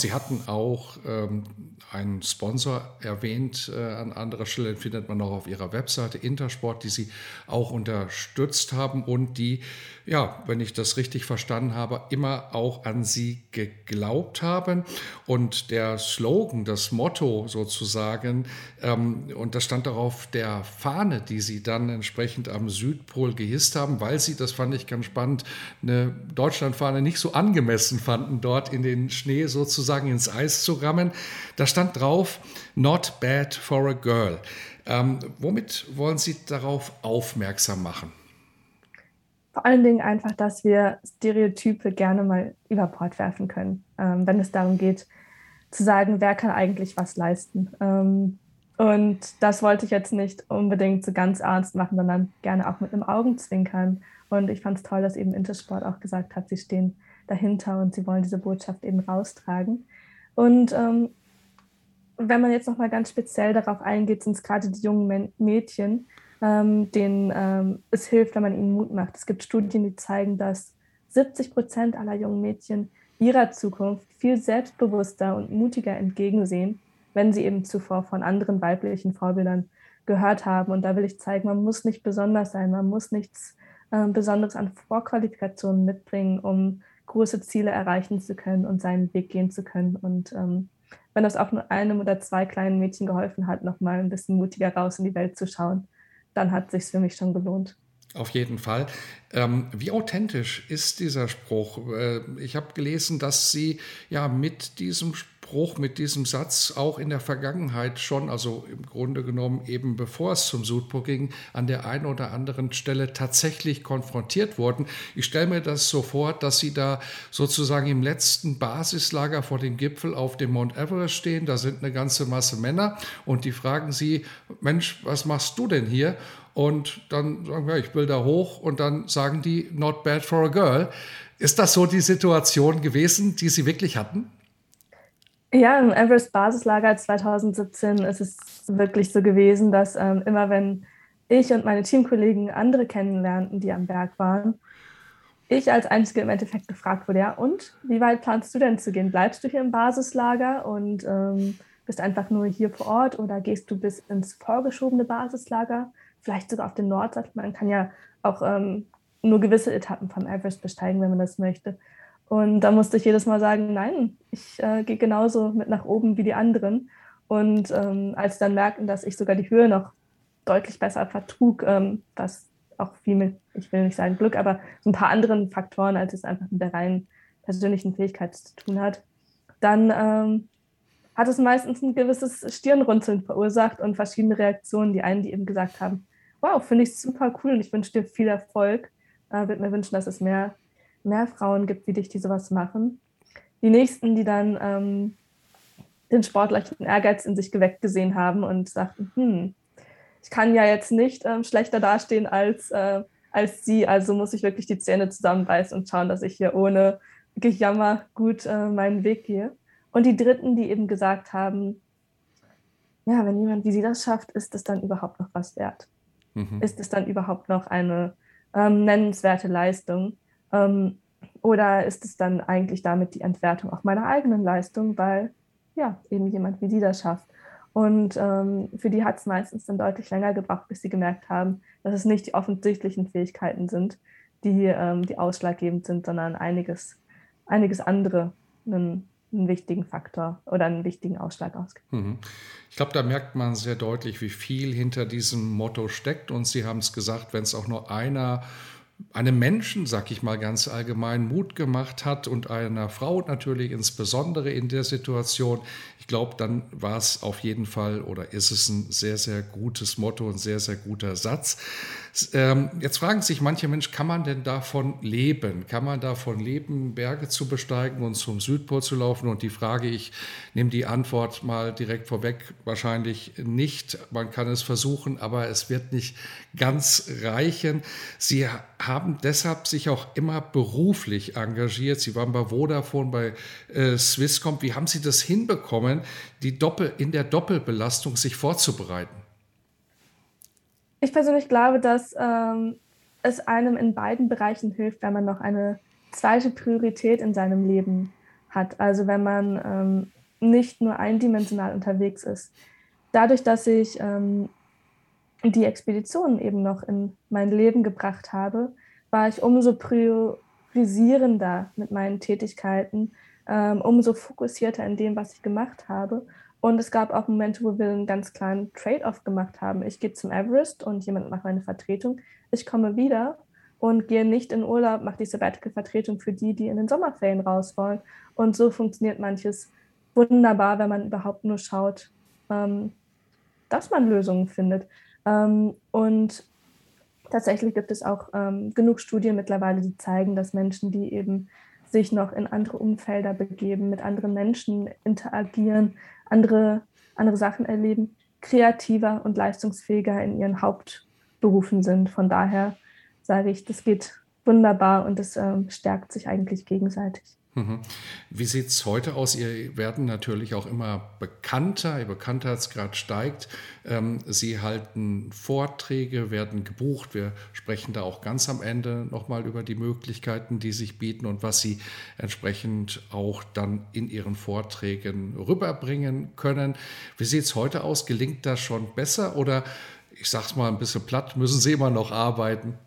Sie hatten auch ähm, einen Sponsor erwähnt, äh, an anderer Stelle findet man auch auf Ihrer Webseite Intersport, die Sie auch unterstützt haben und die, ja, wenn ich das richtig verstanden habe, immer auch an Sie geglaubt haben. Und der Slogan, das Motto sozusagen, ähm, und das stand darauf der Fahne, die Sie dann entsprechend am Südpol gehisst haben, weil Sie, das fand ich ganz spannend, eine Deutschlandfahne nicht so angemessen fanden, dort in den Schnee sozusagen sozusagen ins Eis zu rammen. Da stand drauf, not bad for a girl. Ähm, womit wollen Sie darauf aufmerksam machen? Vor allen Dingen einfach, dass wir Stereotype gerne mal über Bord werfen können, ähm, wenn es darum geht, zu sagen, wer kann eigentlich was leisten. Ähm, und das wollte ich jetzt nicht unbedingt so ganz ernst machen, sondern gerne auch mit einem Augenzwinkern. Und ich fand es toll, dass eben Intersport auch gesagt hat, sie stehen dahinter und sie wollen diese Botschaft eben raustragen. Und ähm, wenn man jetzt noch mal ganz speziell darauf eingeht, sind es gerade die jungen Mädchen, ähm, denen ähm, es hilft, wenn man ihnen Mut macht. Es gibt Studien, die zeigen, dass 70 Prozent aller jungen Mädchen ihrer Zukunft viel selbstbewusster und mutiger entgegensehen, wenn sie eben zuvor von anderen weiblichen Vorbildern gehört haben. Und da will ich zeigen, man muss nicht besonders sein, man muss nichts äh, Besonderes an Vorqualifikationen mitbringen, um große Ziele erreichen zu können und seinen Weg gehen zu können. Und ähm, wenn das auch nur einem oder zwei kleinen Mädchen geholfen hat, nochmal ein bisschen mutiger raus in die Welt zu schauen, dann hat sich für mich schon gelohnt. Auf jeden Fall. Ähm, wie authentisch ist dieser Spruch? Äh, ich habe gelesen, dass Sie ja mit diesem Spruch Spruch mit diesem Satz auch in der Vergangenheit schon, also im Grunde genommen eben bevor es zum Sudpur ging, an der einen oder anderen Stelle tatsächlich konfrontiert wurden. Ich stelle mir das so vor, dass Sie da sozusagen im letzten Basislager vor dem Gipfel auf dem Mount Everest stehen. Da sind eine ganze Masse Männer und die fragen Sie, Mensch, was machst du denn hier? Und dann sagen wir, ich will da hoch und dann sagen die, not bad for a girl. Ist das so die Situation gewesen, die Sie wirklich hatten? Ja, im Everest Basislager 2017 ist es wirklich so gewesen, dass ähm, immer wenn ich und meine Teamkollegen andere kennenlernten, die am Berg waren, ich als Einzige im Endeffekt gefragt wurde, ja, und wie weit planst du denn zu gehen? Bleibst du hier im Basislager und ähm, bist einfach nur hier vor Ort oder gehst du bis ins vorgeschobene Basislager, vielleicht sogar auf den Nordsattel? Man kann ja auch ähm, nur gewisse Etappen vom Everest besteigen, wenn man das möchte. Und da musste ich jedes Mal sagen, nein, ich äh, gehe genauso mit nach oben wie die anderen. Und ähm, als dann merkten, dass ich sogar die Höhe noch deutlich besser vertrug, ähm, was auch viel mit, ich will nicht sagen Glück, aber so ein paar anderen Faktoren, als es einfach mit der reinen persönlichen Fähigkeit zu tun hat, dann ähm, hat es meistens ein gewisses Stirnrunzeln verursacht und verschiedene Reaktionen. Die einen, die eben gesagt haben, wow, finde ich super cool und ich wünsche dir viel Erfolg. Äh, würde mir wünschen, dass es mehr mehr Frauen gibt wie dich, die sowas machen. Die nächsten, die dann ähm, den sportlichen Ehrgeiz in sich geweckt gesehen haben und sagten, hm, ich kann ja jetzt nicht ähm, schlechter dastehen als, äh, als sie, also muss ich wirklich die Zähne zusammenbeißen und schauen, dass ich hier ohne Gejammer gut äh, meinen Weg gehe. Und die Dritten, die eben gesagt haben, ja, wenn jemand wie sie das schafft, ist es dann überhaupt noch was wert? Mhm. Ist es dann überhaupt noch eine ähm, nennenswerte Leistung? Ähm, oder ist es dann eigentlich damit die Entwertung auch meiner eigenen Leistung, weil ja, eben jemand wie die das schafft. Und ähm, für die hat es meistens dann deutlich länger gebraucht, bis sie gemerkt haben, dass es nicht die offensichtlichen Fähigkeiten sind, die, ähm, die ausschlaggebend sind, sondern einiges, einiges andere einen, einen wichtigen Faktor oder einen wichtigen Ausschlag ausgibt. Mhm. Ich glaube, da merkt man sehr deutlich, wie viel hinter diesem Motto steckt. Und Sie haben es gesagt, wenn es auch nur einer einem Menschen, sag ich mal ganz allgemein, Mut gemacht hat und einer Frau natürlich insbesondere in der Situation, ich glaube, dann war es auf jeden Fall oder ist es ein sehr, sehr gutes Motto, ein sehr, sehr guter Satz. Ähm, jetzt fragen sich manche Menschen, kann man denn davon leben? Kann man davon leben, Berge zu besteigen und zum Südpol zu laufen? Und die Frage, ich nehme die Antwort mal direkt vorweg, wahrscheinlich nicht. Man kann es versuchen, aber es wird nicht ganz reichen. Sie haben deshalb sich auch immer beruflich engagiert. Sie waren bei Vodafone, bei äh, Swisscom. Wie haben Sie das hinbekommen, die Doppel, in der Doppelbelastung sich vorzubereiten? Ich persönlich glaube, dass ähm, es einem in beiden Bereichen hilft, wenn man noch eine zweite Priorität in seinem Leben hat. Also wenn man ähm, nicht nur eindimensional unterwegs ist. Dadurch, dass ich ähm, die Expeditionen eben noch in mein Leben gebracht habe, war ich umso priorisierender mit meinen Tätigkeiten, ähm, umso fokussierter in dem, was ich gemacht habe und es gab auch Momente, wo wir einen ganz kleinen Trade-off gemacht haben. Ich gehe zum Everest und jemand macht meine Vertretung. Ich komme wieder und gehe nicht in Urlaub, mache die Sabbatical-Vertretung für die, die in den Sommerferien raus wollen. Und so funktioniert manches wunderbar, wenn man überhaupt nur schaut, ähm, dass man Lösungen findet. Ähm, und tatsächlich gibt es auch ähm, genug Studien mittlerweile, die zeigen, dass Menschen, die eben sich noch in andere Umfelder begeben, mit anderen Menschen interagieren, andere, andere Sachen erleben, kreativer und leistungsfähiger in ihren Hauptberufen sind. Von daher sage ich, das geht wunderbar und es ähm, stärkt sich eigentlich gegenseitig. Mhm. Wie sieht es heute aus? Ihr werden natürlich auch immer bekannter, Ihr Bekanntheitsgrad steigt. Ähm, Sie halten Vorträge, werden gebucht. Wir sprechen da auch ganz am Ende nochmal über die Möglichkeiten, die sich bieten und was Sie entsprechend auch dann in Ihren Vorträgen rüberbringen können. Wie sieht es heute aus? Gelingt das schon besser oder, ich sage es mal ein bisschen platt, müssen Sie immer noch arbeiten?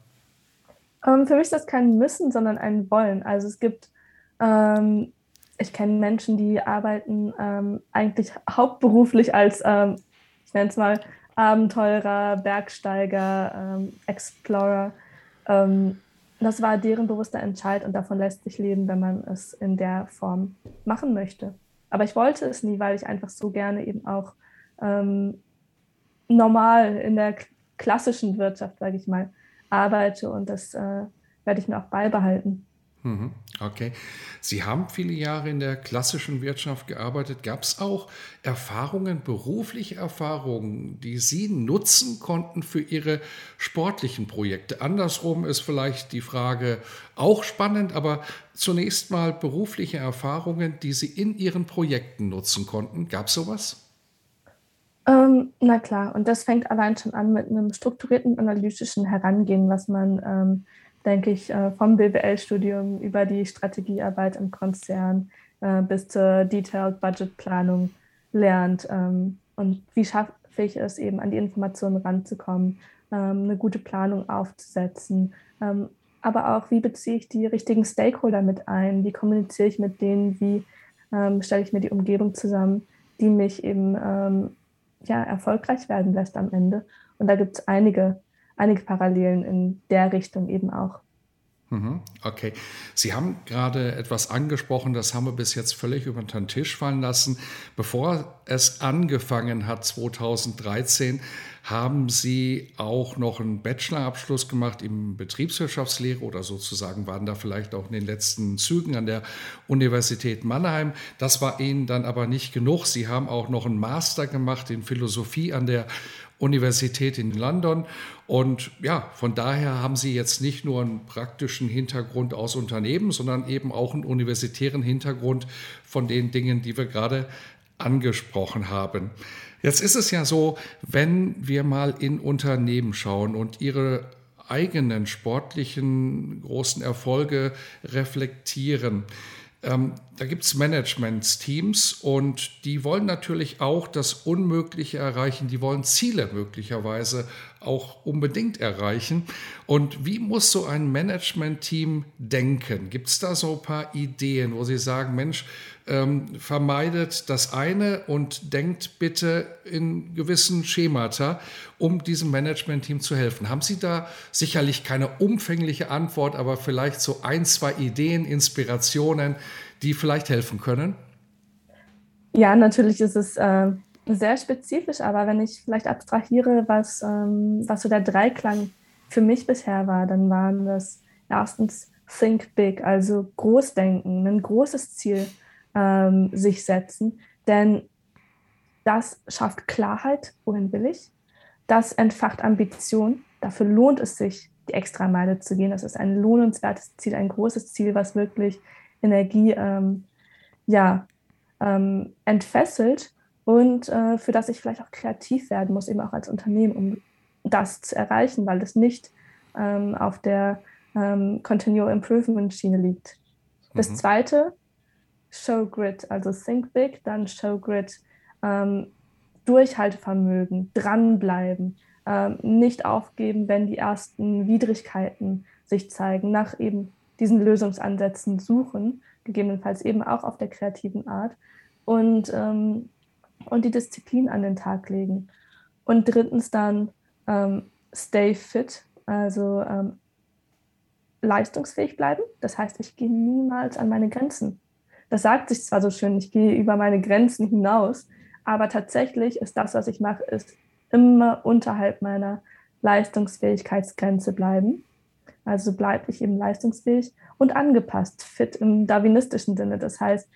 Ähm, für mich ist das kein Müssen, sondern ein Wollen. Also es gibt ähm, ich kenne Menschen, die arbeiten ähm, eigentlich hauptberuflich als, ähm, ich nenne es mal, Abenteurer, Bergsteiger, ähm, Explorer. Ähm, das war deren bewusster Entscheid und davon lässt sich leben, wenn man es in der Form machen möchte. Aber ich wollte es nie, weil ich einfach so gerne eben auch ähm, normal in der klassischen Wirtschaft, sage ich mal, arbeite und das äh, werde ich mir auch beibehalten. Mhm. Okay. Sie haben viele Jahre in der klassischen Wirtschaft gearbeitet. Gab es auch Erfahrungen, berufliche Erfahrungen, die Sie nutzen konnten für Ihre sportlichen Projekte? Andersrum ist vielleicht die Frage auch spannend, aber zunächst mal berufliche Erfahrungen, die Sie in Ihren Projekten nutzen konnten. Gab es sowas? Ähm, na klar, und das fängt allein schon an mit einem strukturierten analytischen Herangehen, was man ähm, denke ich, äh, vom BWL-Studium über die Strategiearbeit im Konzern äh, bis zur Detailed Budgetplanung lernt. Ähm, und wie schaffe ich es eben, an die Informationen ranzukommen, ähm, eine gute Planung aufzusetzen. Ähm, aber auch, wie beziehe ich die richtigen Stakeholder mit ein? Wie kommuniziere ich mit denen? Wie stelle ich mir die Umgebung zusammen, die mich eben ja, erfolgreich werden lässt am Ende? Und da gibt es einige einige Parallelen in der Richtung eben auch. Mhm, okay. Sie haben gerade etwas angesprochen, das haben wir bis jetzt völlig über den Tisch fallen lassen. Bevor es angefangen hat, 2013, haben Sie auch noch einen Bachelorabschluss gemacht im Betriebswirtschaftslehre oder sozusagen waren da vielleicht auch in den letzten Zügen an der Universität Mannheim. Das war Ihnen dann aber nicht genug. Sie haben auch noch einen Master gemacht in Philosophie an der Universität in London. Und ja, von daher haben Sie jetzt nicht nur einen praktischen Hintergrund aus Unternehmen, sondern eben auch einen universitären Hintergrund von den Dingen, die wir gerade angesprochen haben. Jetzt ist es ja so, wenn wir mal in Unternehmen schauen und ihre eigenen sportlichen großen Erfolge reflektieren, ähm, da gibt es Managementsteams und die wollen natürlich auch das Unmögliche erreichen. Die wollen Ziele möglicherweise auch unbedingt erreichen. Und wie muss so ein Management-Team denken? Gibt es da so ein paar Ideen, wo Sie sagen, Mensch, ähm, vermeidet das eine und denkt bitte in gewissen Schemata, um diesem Management-Team zu helfen? Haben Sie da sicherlich keine umfängliche Antwort, aber vielleicht so ein, zwei Ideen, Inspirationen, die vielleicht helfen können? Ja, natürlich ist es äh, sehr spezifisch, aber wenn ich vielleicht abstrahiere, was, ähm, was so der Dreiklang für mich bisher war, dann waren das erstens Think Big, also Großdenken, ein großes Ziel ähm, sich setzen, denn das schafft Klarheit, wohin will ich, das entfacht Ambition, dafür lohnt es sich, die extra Meile zu gehen. Das ist ein lohnenswertes Ziel, ein großes Ziel, was wirklich Energie ähm, ja, ähm, entfesselt und äh, für das ich vielleicht auch kreativ werden muss, eben auch als Unternehmen, um das zu erreichen, weil es nicht ähm, auf der ähm, Continual Improvement Schiene liegt. Das mhm. zweite, Show Grid, also Think Big, dann Show Grid, ähm, Durchhaltevermögen, dranbleiben, ähm, nicht aufgeben, wenn die ersten Widrigkeiten sich zeigen, nach eben diesen Lösungsansätzen suchen, gegebenenfalls eben auch auf der kreativen Art und, ähm, und die Disziplin an den Tag legen. Und drittens dann ähm, stay fit, also ähm, leistungsfähig bleiben. Das heißt, ich gehe niemals an meine Grenzen. Das sagt sich zwar so schön, ich gehe über meine Grenzen hinaus, aber tatsächlich ist das, was ich mache, ist immer unterhalb meiner Leistungsfähigkeitsgrenze bleiben. Also bleibe ich eben leistungsfähig und angepasst, fit im darwinistischen Sinne. Das heißt,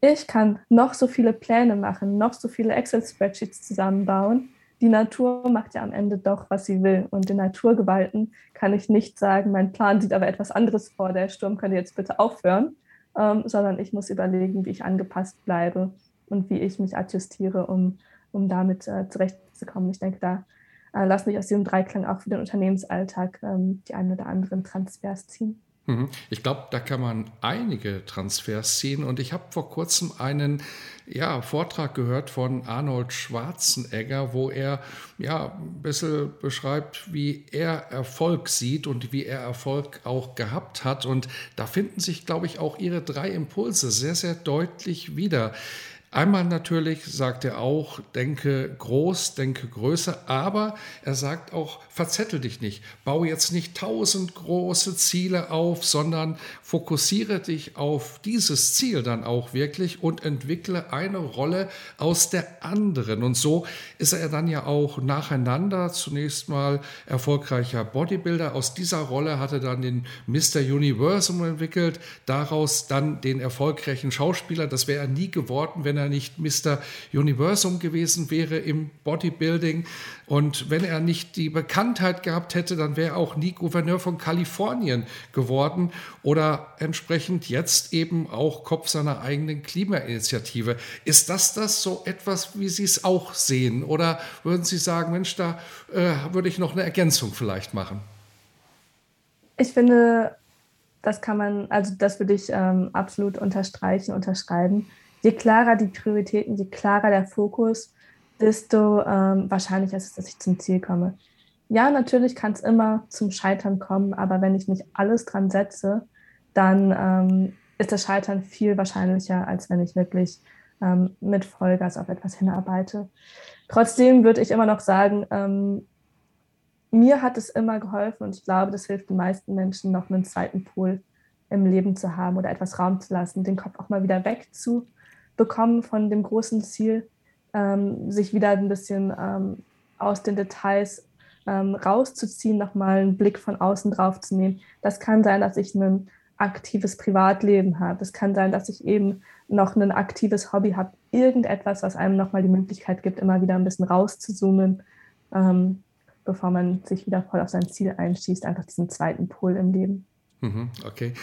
ich kann noch so viele Pläne machen, noch so viele Excel-Spreadsheets zusammenbauen die Natur macht ja am Ende doch, was sie will. Und den Naturgewalten kann ich nicht sagen, mein Plan sieht aber etwas anderes vor, der Sturm könnte jetzt bitte aufhören, ähm, sondern ich muss überlegen, wie ich angepasst bleibe und wie ich mich adjustiere, um, um damit äh, zurechtzukommen. Ich denke, da äh, lassen sich aus diesem Dreiklang auch für den Unternehmensalltag ähm, die ein oder anderen Transfers ziehen. Mhm. Ich glaube, da kann man einige Transfers ziehen. Und ich habe vor kurzem einen ja, Vortrag gehört von Arnold Schwarzenegger, wo er ja, ein bisschen beschreibt, wie er Erfolg sieht und wie er Erfolg auch gehabt hat. Und da finden sich, glaube ich, auch ihre drei Impulse sehr, sehr deutlich wieder. Einmal natürlich sagt er auch, denke groß, denke größer, aber er sagt auch, verzettel dich nicht, baue jetzt nicht tausend große Ziele auf, sondern fokussiere dich auf dieses Ziel dann auch wirklich und entwickle eine Rolle aus der anderen. Und so ist er dann ja auch nacheinander zunächst mal erfolgreicher Bodybuilder. Aus dieser Rolle hat er dann den Mr. Universum entwickelt, daraus dann den erfolgreichen Schauspieler. Das wäre er nie geworden, wenn er er nicht Mr. Universum gewesen wäre im Bodybuilding und wenn er nicht die Bekanntheit gehabt hätte, dann wäre er auch nie Gouverneur von Kalifornien geworden oder entsprechend jetzt eben auch Kopf seiner eigenen Klimainitiative. Ist das das so etwas, wie Sie es auch sehen? Oder würden Sie sagen, Mensch, da äh, würde ich noch eine Ergänzung vielleicht machen? Ich finde, das kann man, also das würde ich ähm, absolut unterstreichen, unterschreiben je klarer die Prioritäten, je klarer der Fokus, desto ähm, wahrscheinlicher ist es, dass ich zum Ziel komme. Ja, natürlich kann es immer zum Scheitern kommen, aber wenn ich nicht alles dran setze, dann ähm, ist das Scheitern viel wahrscheinlicher, als wenn ich wirklich ähm, mit Vollgas auf etwas hinarbeite. Trotzdem würde ich immer noch sagen, ähm, mir hat es immer geholfen und ich glaube, das hilft den meisten Menschen, noch einen zweiten Pool im Leben zu haben oder etwas Raum zu lassen, den Kopf auch mal wieder wegzu bekommen von dem großen Ziel, ähm, sich wieder ein bisschen ähm, aus den Details ähm, rauszuziehen, nochmal einen Blick von außen drauf zu nehmen. Das kann sein, dass ich ein aktives Privatleben habe. Es kann sein, dass ich eben noch ein aktives Hobby habe. Irgendetwas, was einem nochmal die Möglichkeit gibt, immer wieder ein bisschen rauszuzoomen, ähm, bevor man sich wieder voll auf sein Ziel einschießt. Einfach diesen zweiten Pol im Leben. Mhm, okay.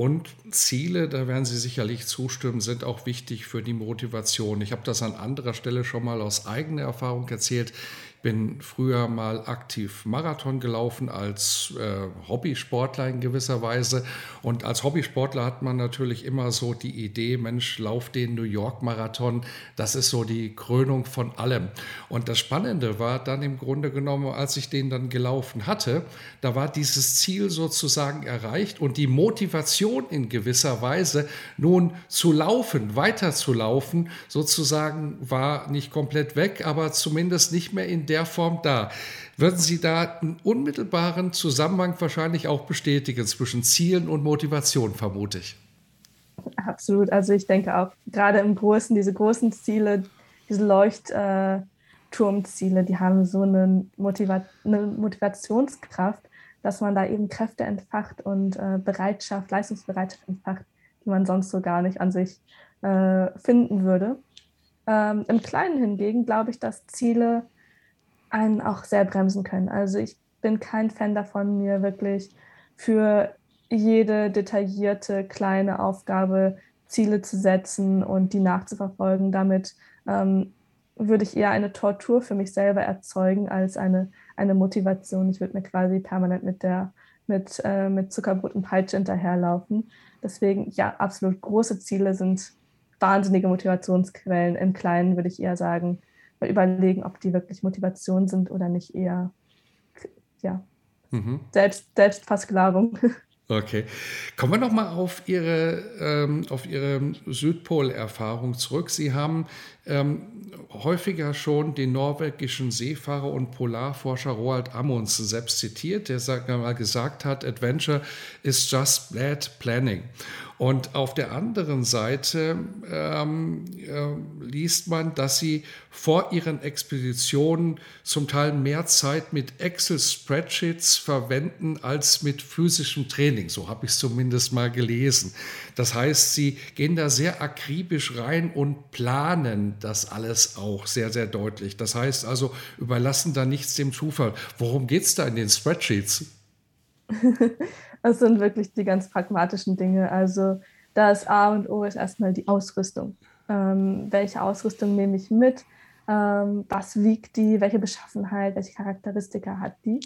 Und Ziele, da werden Sie sicherlich zustimmen, sind auch wichtig für die Motivation. Ich habe das an anderer Stelle schon mal aus eigener Erfahrung erzählt bin früher mal aktiv Marathon gelaufen als äh, Hobbysportler in gewisser Weise. Und als Hobbysportler hat man natürlich immer so die Idee, Mensch, lauf den New York Marathon. Das ist so die Krönung von allem. Und das Spannende war dann im Grunde genommen, als ich den dann gelaufen hatte, da war dieses Ziel sozusagen erreicht und die Motivation in gewisser Weise nun zu laufen, weiterzulaufen, sozusagen war nicht komplett weg, aber zumindest nicht mehr in der Form da. Würden Sie da einen unmittelbaren Zusammenhang wahrscheinlich auch bestätigen zwischen Zielen und Motivation, vermute ich? Absolut. Also ich denke auch, gerade im Großen, diese großen Ziele, diese Leucht, äh, Turmziele, die haben so eine, Motiva eine Motivationskraft, dass man da eben Kräfte entfacht und äh, Bereitschaft, Leistungsbereitschaft entfacht, die man sonst so gar nicht an sich äh, finden würde. Ähm, Im Kleinen hingegen glaube ich, dass Ziele einen auch sehr bremsen können. Also ich bin kein Fan davon, mir wirklich für jede detaillierte kleine Aufgabe Ziele zu setzen und die nachzuverfolgen. Damit ähm, würde ich eher eine Tortur für mich selber erzeugen als eine, eine Motivation. Ich würde mir quasi permanent mit der mit, äh, mit Zuckerbrot und Peitsche hinterherlaufen. Deswegen, ja, absolut große Ziele sind wahnsinnige Motivationsquellen. Im Kleinen würde ich eher sagen, überlegen, ob die wirklich Motivation sind oder nicht eher, ja, mhm. Selbst, Selbstversklavung. Okay. Kommen wir nochmal auf Ihre, ähm, auf Ihre Südpol-Erfahrung zurück. Sie haben ähm, häufiger schon den norwegischen Seefahrer und Polarforscher Roald Amundsen selbst zitiert, der sagt, mal gesagt hat, Adventure is just bad planning. Und auf der anderen Seite ähm, äh, liest man, dass sie vor ihren Expeditionen zum Teil mehr Zeit mit Excel-Spreadsheets verwenden als mit physischem Training. So habe ich es zumindest mal gelesen. Das heißt, sie gehen da sehr akribisch rein und planen das alles auch sehr, sehr deutlich. Das heißt also, überlassen da nichts dem Zufall. Worum geht es da in den Spreadsheets? Das sind wirklich die ganz pragmatischen Dinge. Also das A und O ist erstmal die Ausrüstung. Ähm, welche Ausrüstung nehme ich mit? Ähm, was wiegt die? Welche Beschaffenheit? Welche Charakteristika hat die?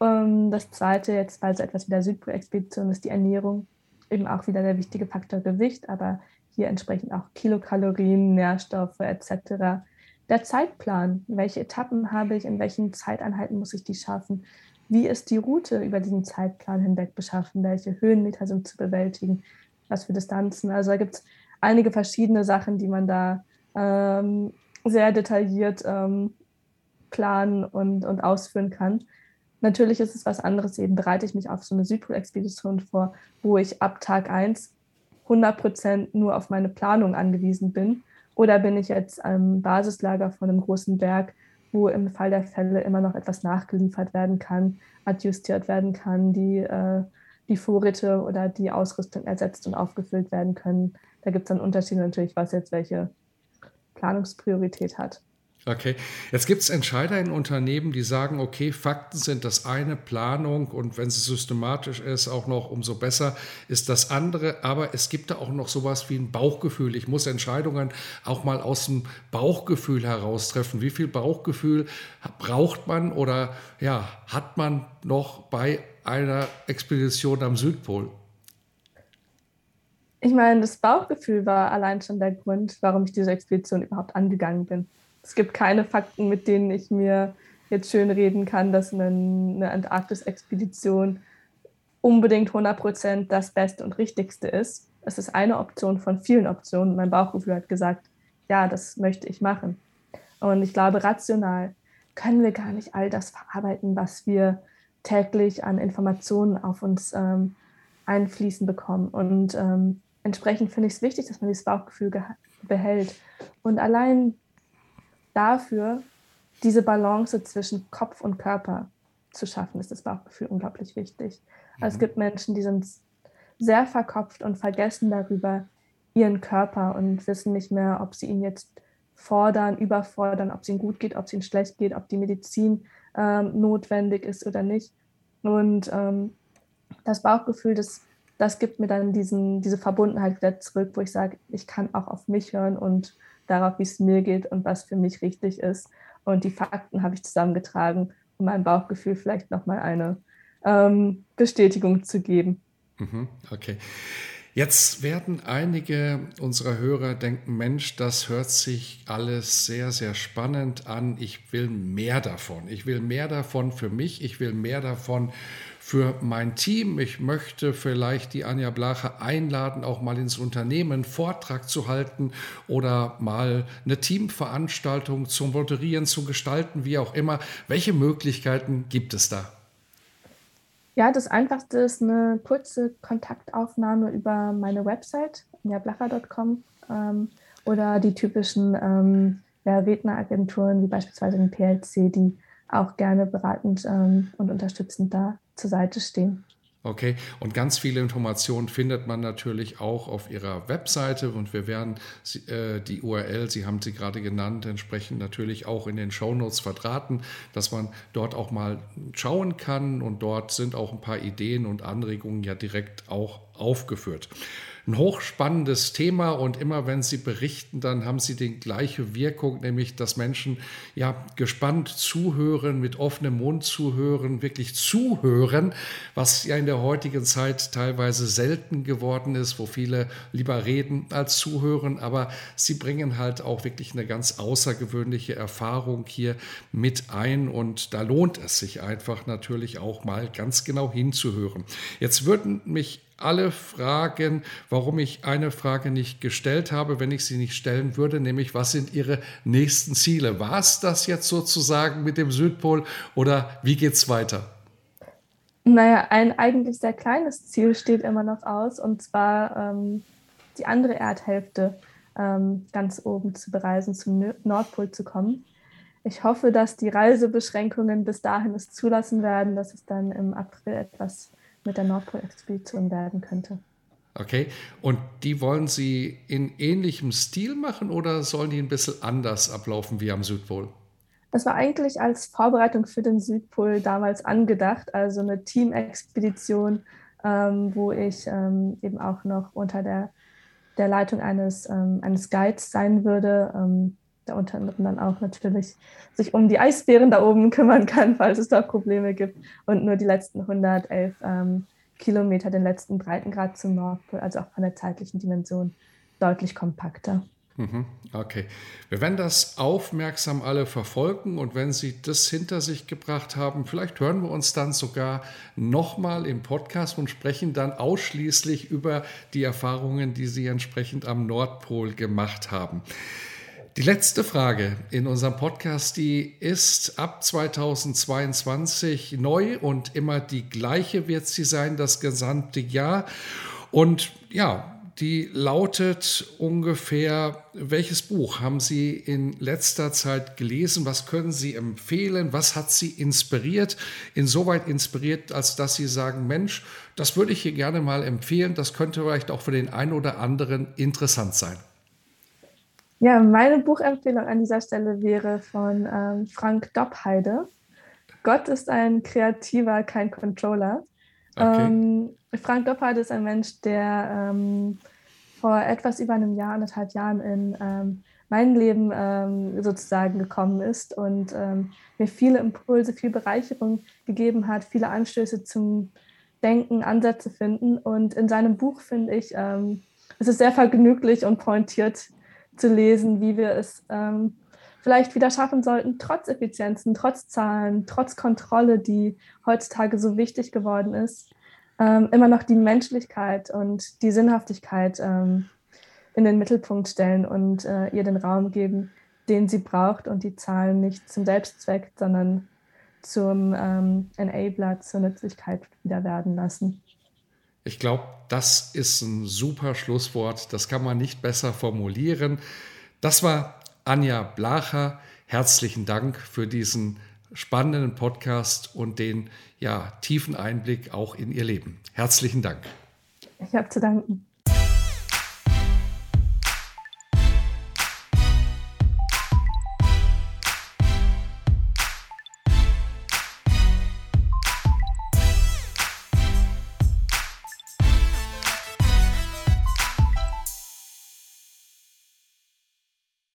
Ähm, das Zweite, jetzt bei so etwas wie der Südpol-Expedition, ist die Ernährung. Eben auch wieder der wichtige Faktor Gewicht, aber hier entsprechend auch Kilokalorien, Nährstoffe etc. Der Zeitplan, welche Etappen habe ich, in welchen Zeiteinheiten muss ich die schaffen, wie ist die Route über diesen Zeitplan hinweg beschaffen? Welche Höhenmeter sind zu bewältigen? Was für Distanzen? Also da gibt es einige verschiedene Sachen, die man da ähm, sehr detailliert ähm, planen und, und ausführen kann. Natürlich ist es was anderes, eben bereite ich mich auf so eine Südpol-Expedition vor, wo ich ab Tag 1 100% nur auf meine Planung angewiesen bin. Oder bin ich jetzt am Basislager von einem großen Berg, wo im Fall der Fälle immer noch etwas nachgeliefert werden kann, adjustiert werden kann, die, äh, die Vorräte oder die Ausrüstung ersetzt und aufgefüllt werden können. Da gibt es dann Unterschiede natürlich, was jetzt welche Planungspriorität hat. Okay, jetzt gibt es Entscheider in Unternehmen, die sagen, okay, Fakten sind das eine, Planung und wenn sie systematisch ist, auch noch umso besser ist das andere. Aber es gibt da auch noch sowas wie ein Bauchgefühl. Ich muss Entscheidungen auch mal aus dem Bauchgefühl heraus treffen. Wie viel Bauchgefühl braucht man oder ja, hat man noch bei einer Expedition am Südpol? Ich meine, das Bauchgefühl war allein schon der Grund, warum ich diese Expedition überhaupt angegangen bin es gibt keine Fakten, mit denen ich mir jetzt schön reden kann, dass eine, eine Antarktis-Expedition unbedingt 100% das Beste und Richtigste ist. Es ist eine Option von vielen Optionen. Mein Bauchgefühl hat gesagt, ja, das möchte ich machen. Und ich glaube, rational können wir gar nicht all das verarbeiten, was wir täglich an Informationen auf uns ähm, einfließen bekommen. Und ähm, entsprechend finde ich es wichtig, dass man dieses Bauchgefühl behält. Und allein dafür, diese Balance zwischen Kopf und Körper zu schaffen, ist das Bauchgefühl unglaublich wichtig. Mhm. Also es gibt Menschen, die sind sehr verkopft und vergessen darüber ihren Körper und wissen nicht mehr, ob sie ihn jetzt fordern, überfordern, ob es ihnen gut geht, ob es ihnen schlecht geht, ob die Medizin ähm, notwendig ist oder nicht. Und ähm, das Bauchgefühl, das, das gibt mir dann diesen, diese Verbundenheit wieder zurück, wo ich sage, ich kann auch auf mich hören und darauf, wie es mir geht und was für mich richtig ist. Und die Fakten habe ich zusammengetragen, um meinem Bauchgefühl vielleicht nochmal eine ähm, Bestätigung zu geben. Mhm, okay. Jetzt werden einige unserer Hörer denken, Mensch, das hört sich alles sehr, sehr spannend an. Ich will mehr davon. Ich will mehr davon für mich. Ich will mehr davon für mein Team. Ich möchte vielleicht die Anja Blache einladen, auch mal ins Unternehmen einen Vortrag zu halten oder mal eine Teamveranstaltung zu moderieren, zu gestalten, wie auch immer. Welche Möglichkeiten gibt es da? Ja, das Einfachste ist eine kurze Kontaktaufnahme über meine Website, anjablacher.com ähm, oder die typischen ähm, ja, Redneragenturen wie beispielsweise den PLC, die auch gerne beratend ähm, und unterstützend da zur Seite stehen. Okay, und ganz viele Informationen findet man natürlich auch auf Ihrer Webseite und wir werden äh, die URL, Sie haben sie gerade genannt, entsprechend natürlich auch in den Shownotes verdrahten, dass man dort auch mal schauen kann und dort sind auch ein paar Ideen und Anregungen ja direkt auch aufgeführt ein hochspannendes Thema und immer wenn Sie berichten, dann haben Sie die gleiche Wirkung, nämlich dass Menschen ja gespannt zuhören, mit offenem Mund zuhören, wirklich zuhören, was ja in der heutigen Zeit teilweise selten geworden ist, wo viele lieber reden als zuhören, aber Sie bringen halt auch wirklich eine ganz außergewöhnliche Erfahrung hier mit ein und da lohnt es sich einfach natürlich auch mal ganz genau hinzuhören. Jetzt würden mich alle Fragen, warum ich eine Frage nicht gestellt habe, wenn ich sie nicht stellen würde, nämlich was sind Ihre nächsten Ziele? War es das jetzt sozusagen mit dem Südpol oder wie geht es weiter? Naja, ein eigentlich sehr kleines Ziel steht immer noch aus und zwar ähm, die andere Erdhälfte ähm, ganz oben zu bereisen, zum Nordpol zu kommen. Ich hoffe, dass die Reisebeschränkungen bis dahin es zulassen werden, dass es dann im April etwas mit der Nordpol-Expedition werden könnte. Okay, und die wollen Sie in ähnlichem Stil machen oder sollen die ein bisschen anders ablaufen wie am Südpol? Das war eigentlich als Vorbereitung für den Südpol damals angedacht, also eine Teamexpedition, ähm, wo ich ähm, eben auch noch unter der, der Leitung eines, ähm, eines Guides sein würde, ähm, der unter anderem dann auch natürlich sich um die Eisbären da oben kümmern kann, falls es da Probleme gibt und nur die letzten 111 ähm, Kilometer, den letzten Breitengrad zum Nordpol, also auch von der zeitlichen Dimension deutlich kompakter. Mhm, okay. Wir werden das aufmerksam alle verfolgen und wenn Sie das hinter sich gebracht haben, vielleicht hören wir uns dann sogar nochmal im Podcast und sprechen dann ausschließlich über die Erfahrungen, die Sie entsprechend am Nordpol gemacht haben. Die letzte Frage in unserem Podcast, die ist ab 2022 neu und immer die gleiche wird sie sein, das gesamte Jahr. Und ja, die lautet ungefähr, welches Buch haben Sie in letzter Zeit gelesen? Was können Sie empfehlen? Was hat Sie inspiriert? Insoweit inspiriert, als dass Sie sagen, Mensch, das würde ich hier gerne mal empfehlen. Das könnte vielleicht auch für den einen oder anderen interessant sein. Ja, meine Buchempfehlung an dieser Stelle wäre von ähm, Frank Doppheide. Gott ist ein Kreativer, kein Controller. Okay. Ähm, Frank Doppheide ist ein Mensch, der ähm, vor etwas über einem Jahr, anderthalb Jahren in ähm, mein Leben ähm, sozusagen gekommen ist und ähm, mir viele Impulse, viel Bereicherung gegeben hat, viele Anstöße zum Denken, Ansätze finden. Und in seinem Buch finde ich, es ist sehr vergnüglich und pointiert zu lesen, wie wir es ähm, vielleicht wieder schaffen sollten, trotz Effizienzen, trotz Zahlen, trotz Kontrolle, die heutzutage so wichtig geworden ist, ähm, immer noch die Menschlichkeit und die Sinnhaftigkeit ähm, in den Mittelpunkt stellen und äh, ihr den Raum geben, den sie braucht und die Zahlen nicht zum Selbstzweck, sondern zum ähm, Enabler, zur Nützlichkeit wieder werden lassen. Ich glaube, das ist ein super Schlusswort. Das kann man nicht besser formulieren. Das war Anja Blacher. Herzlichen Dank für diesen spannenden Podcast und den ja, tiefen Einblick auch in ihr Leben. Herzlichen Dank. Ich habe zu danken.